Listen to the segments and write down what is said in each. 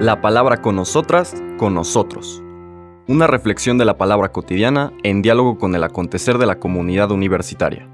La palabra con nosotras, con nosotros. Una reflexión de la palabra cotidiana en diálogo con el acontecer de la comunidad universitaria.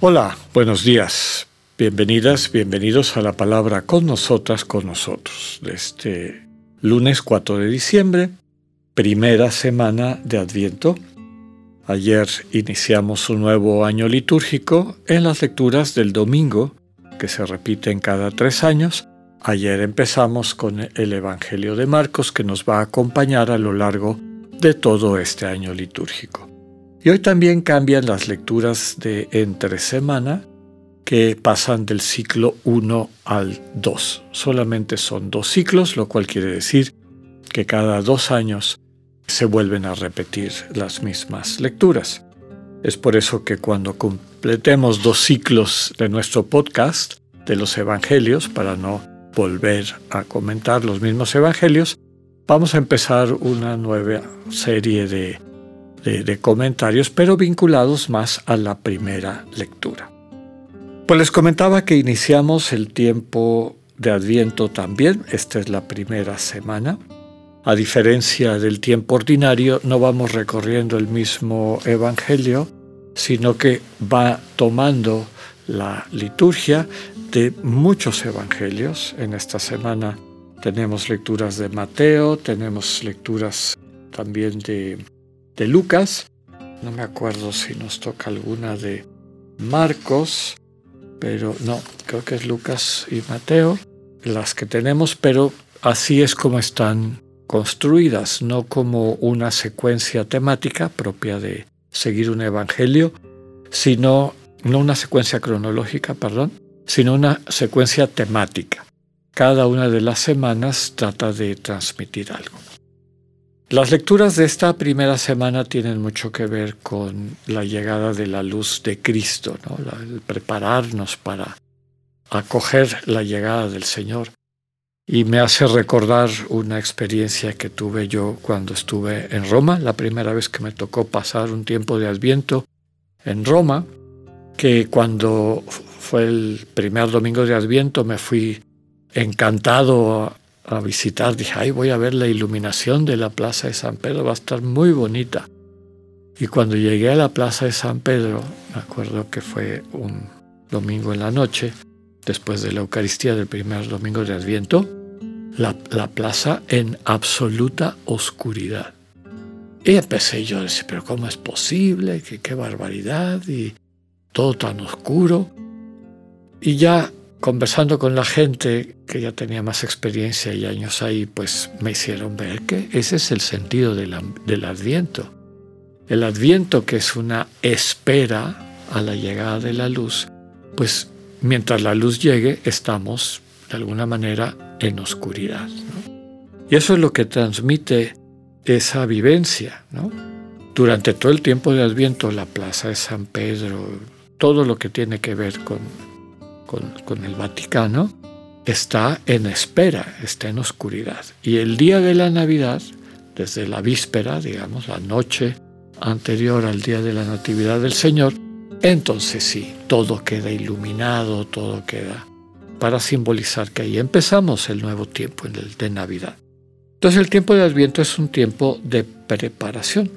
Hola, buenos días. Bienvenidas, bienvenidos a la palabra con nosotras, con nosotros, de este lunes 4 de diciembre, primera semana de Adviento. Ayer iniciamos un nuevo año litúrgico en las lecturas del domingo, que se repiten cada tres años. Ayer empezamos con el Evangelio de Marcos, que nos va a acompañar a lo largo de todo este año litúrgico. Y hoy también cambian las lecturas de entre semana que pasan del ciclo 1 al 2. Solamente son dos ciclos, lo cual quiere decir que cada dos años se vuelven a repetir las mismas lecturas. Es por eso que cuando completemos dos ciclos de nuestro podcast de los evangelios, para no volver a comentar los mismos evangelios, vamos a empezar una nueva serie de de, comentarios, pero vinculados más a la primera lectura. Pues les comentaba que iniciamos el tiempo de Adviento también, esta es la primera semana. A diferencia del tiempo ordinario, no vamos recorriendo el mismo Evangelio, sino que va tomando la liturgia de muchos Evangelios. En esta semana tenemos lecturas de Mateo, tenemos lecturas también de Lucas. No me acuerdo si nos toca alguna de Marcos, pero no, creo que es Lucas y Mateo, las que tenemos, pero así es como están construidas, no como una secuencia temática propia de seguir un evangelio, sino no una secuencia cronológica, perdón, sino una secuencia temática. Cada una de las semanas trata de transmitir algo. Las lecturas de esta primera semana tienen mucho que ver con la llegada de la luz de Cristo, el prepararnos para acoger la llegada del Señor. Y me hace recordar una experiencia que tuve yo cuando estuve en Roma, la primera vez que me tocó pasar un tiempo de adviento en Roma, que cuando fue el primer domingo de adviento me fui encantado a visitar, dije, ay, voy a ver la iluminación de la Plaza de San Pedro, va a estar muy bonita. Y cuando llegué a la Plaza de San Pedro, me acuerdo que fue un domingo en la noche, después de la Eucaristía del primer domingo de Adviento, la, plaza en absoluta oscuridad. Y empecé yo a decir, pero ¿cómo es posible? ¿Qué, qué barbaridad? Y todo tan oscuro. Y ya conversando con la gente que ya tenía más experiencia y años ahí, pues me hicieron ver que ese es el sentido del, adviento. El adviento que es una espera a la llegada de la luz, pues mientras la luz llegue estamos de alguna manera en oscuridad. Y eso es lo que transmite esa vivencia. Durante todo el tiempo de adviento, la plaza de San Pedro, todo lo que tiene que ver con con, el Vaticano, está en espera, está en oscuridad. Y el día de la Navidad, desde la víspera, digamos, la noche anterior al día de la Natividad del Señor, entonces sí, todo queda iluminado, todo queda para simbolizar que ahí empezamos el nuevo tiempo, de Navidad. Entonces el tiempo de Adviento es un tiempo de preparación.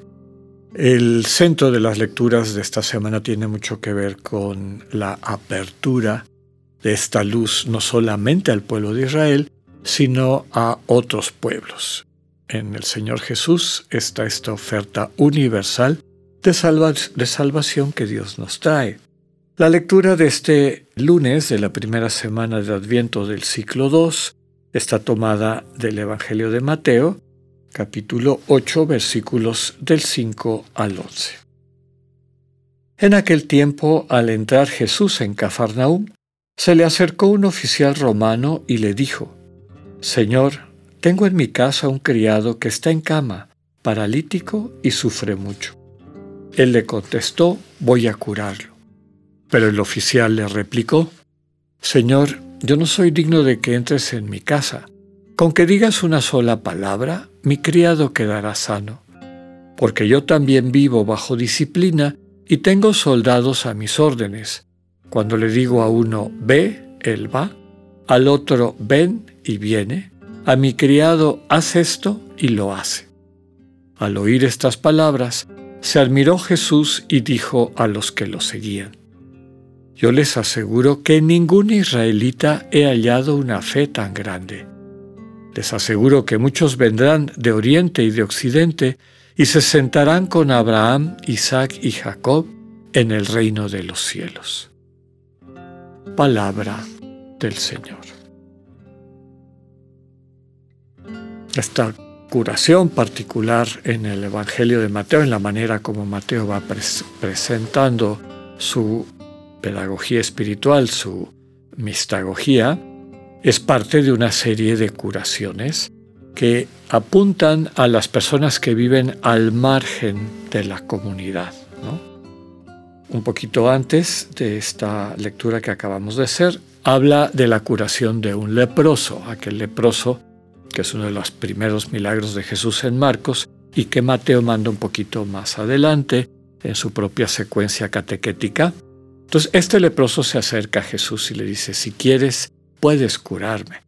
El centro de las lecturas de esta semana tiene mucho que ver con la apertura de esta luz no solamente al pueblo de Israel, sino a otros pueblos. En el Señor Jesús está esta oferta universal de salvación que Dios nos trae. La lectura de este lunes de la primera semana de Adviento del ciclo 2 está tomada del Evangelio de Mateo, capítulo 8, versículos del 5 al 11. En aquel tiempo, al entrar Jesús en Cafarnaúm, se le acercó un oficial romano y le dijo, Señor, tengo en mi casa un criado que está en cama, paralítico y sufre mucho. Él le contestó, voy a curarlo. Pero el oficial le replicó, Señor, yo no soy digno de que entres en mi casa. Con que digas una sola palabra, mi criado quedará sano, porque yo también vivo bajo disciplina y tengo soldados a mis órdenes. Cuando le digo a uno, ve, él va, al otro, ven y viene, a mi criado, haz esto y lo hace. Al oír estas palabras, se admiró Jesús y dijo a los que lo seguían, Yo les aseguro que en ningún israelita he hallado una fe tan grande. Les aseguro que muchos vendrán de oriente y de occidente y se sentarán con Abraham, Isaac y Jacob en el reino de los cielos. Palabra del Señor. Esta curación particular en el Evangelio de Mateo, en la manera como Mateo va presentando su pedagogía espiritual, su mistagogía, es parte de una serie de curaciones que apuntan a las personas que viven al margen de la comunidad. Un poquito antes de esta lectura que acabamos de hacer, habla de la curación de un leproso, aquel leproso que es uno de los primeros milagros de Jesús en Marcos y que Mateo manda un poquito más adelante en su propia secuencia catequética. Entonces este leproso se acerca a Jesús y le dice, si quieres, puedes curarme.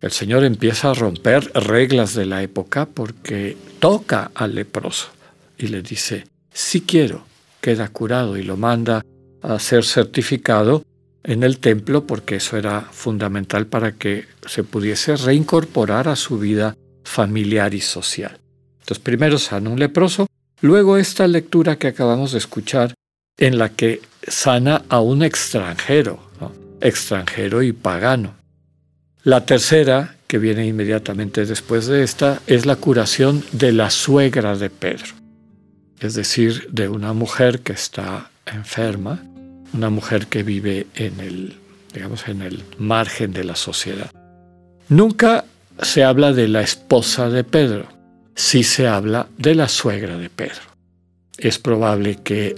El Señor empieza a romper reglas de la época porque toca al leproso y le dice, si quiero, queda curado y lo manda a ser certificado en el templo porque eso era fundamental para que se pudiese reincorporar a su vida familiar y social. Entonces primero sana un leproso, luego esta lectura que acabamos de escuchar en la que sana a un extranjero, extranjero y pagano. La tercera, que viene inmediatamente después de esta, es la curación de la suegra de Pedro, es decir, de una mujer que está enferma una mujer que vive en el, digamos, en el margen de la sociedad. Nunca se habla de la esposa de Pedro, sí se habla de la suegra de Pedro. Es probable que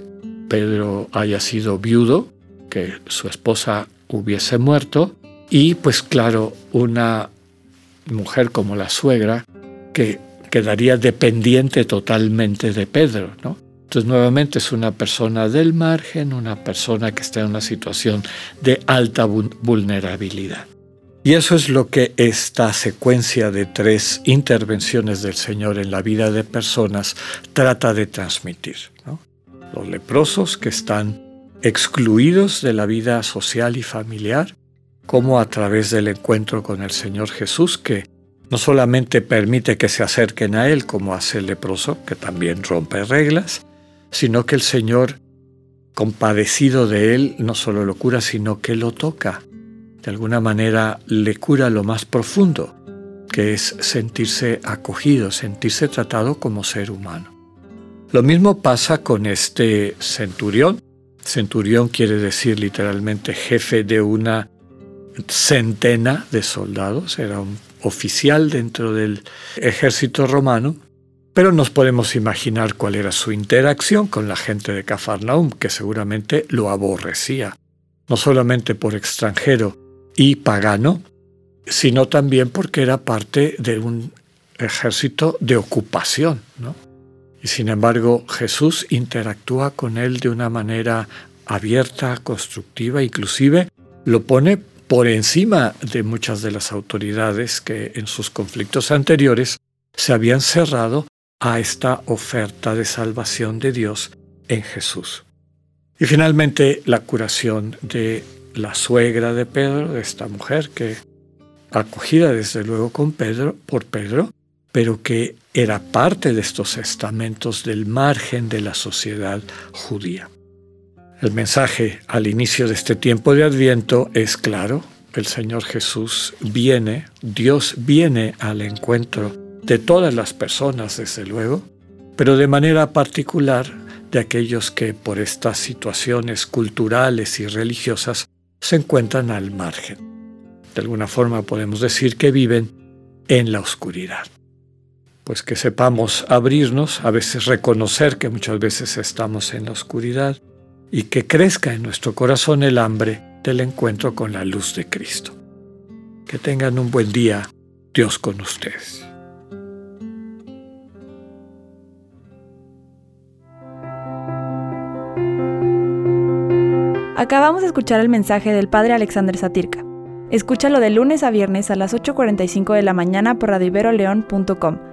Pedro haya sido viudo, que su esposa hubiese muerto, y pues claro, una mujer como la suegra que quedaría dependiente totalmente de Pedro, ¿no? Entonces nuevamente es una persona del margen, una persona que está en una situación de alta vulnerabilidad. Y eso es lo que esta secuencia de tres intervenciones del Señor en la vida de personas trata de transmitir. Los leprosos que están excluidos de la vida social y familiar, como a través del encuentro con el Señor Jesús, que no solamente permite que se acerquen a Él como hace el leproso, que también rompe reglas, sino que el Señor, compadecido de él, no solo lo cura, sino que lo toca. De alguna manera le cura lo más profundo, que es sentirse acogido, sentirse tratado como ser humano. Lo mismo pasa con este centurión. Centurión quiere decir literalmente jefe de una centena de soldados, era un oficial dentro del ejército romano pero nos podemos imaginar cuál era su interacción con la gente de Cafarnaum, que seguramente lo aborrecía, no solamente por extranjero y pagano, sino también porque era parte de un ejército de ocupación. Y sin embargo, Jesús interactúa con él de una manera abierta, constructiva, inclusive lo pone por encima de muchas de las autoridades que en sus conflictos anteriores se habían cerrado a esta oferta de salvación de Dios en Jesús. Y finalmente la curación de la suegra de Pedro, de esta mujer que acogida desde luego con Pedro, por Pedro, pero que era parte de estos estamentos del margen de la sociedad judía. El mensaje al inicio de este tiempo de Adviento es claro, el Señor Jesús viene, Dios viene al encuentro de todas las personas, desde luego, pero de manera particular de aquellos que por estas situaciones culturales y religiosas se encuentran al margen. De alguna forma podemos decir que viven en la oscuridad pues que sepamos abrirnos, a veces reconocer que muchas veces estamos en la oscuridad y que crezca en nuestro corazón el hambre del encuentro con la luz de Cristo. Que tengan un buen día, Dios con ustedes. Acabamos de escuchar el mensaje del Padre Alexander Satirka. Escúchalo de lunes a viernes a las 8.45 de la mañana por radioiveroleón.com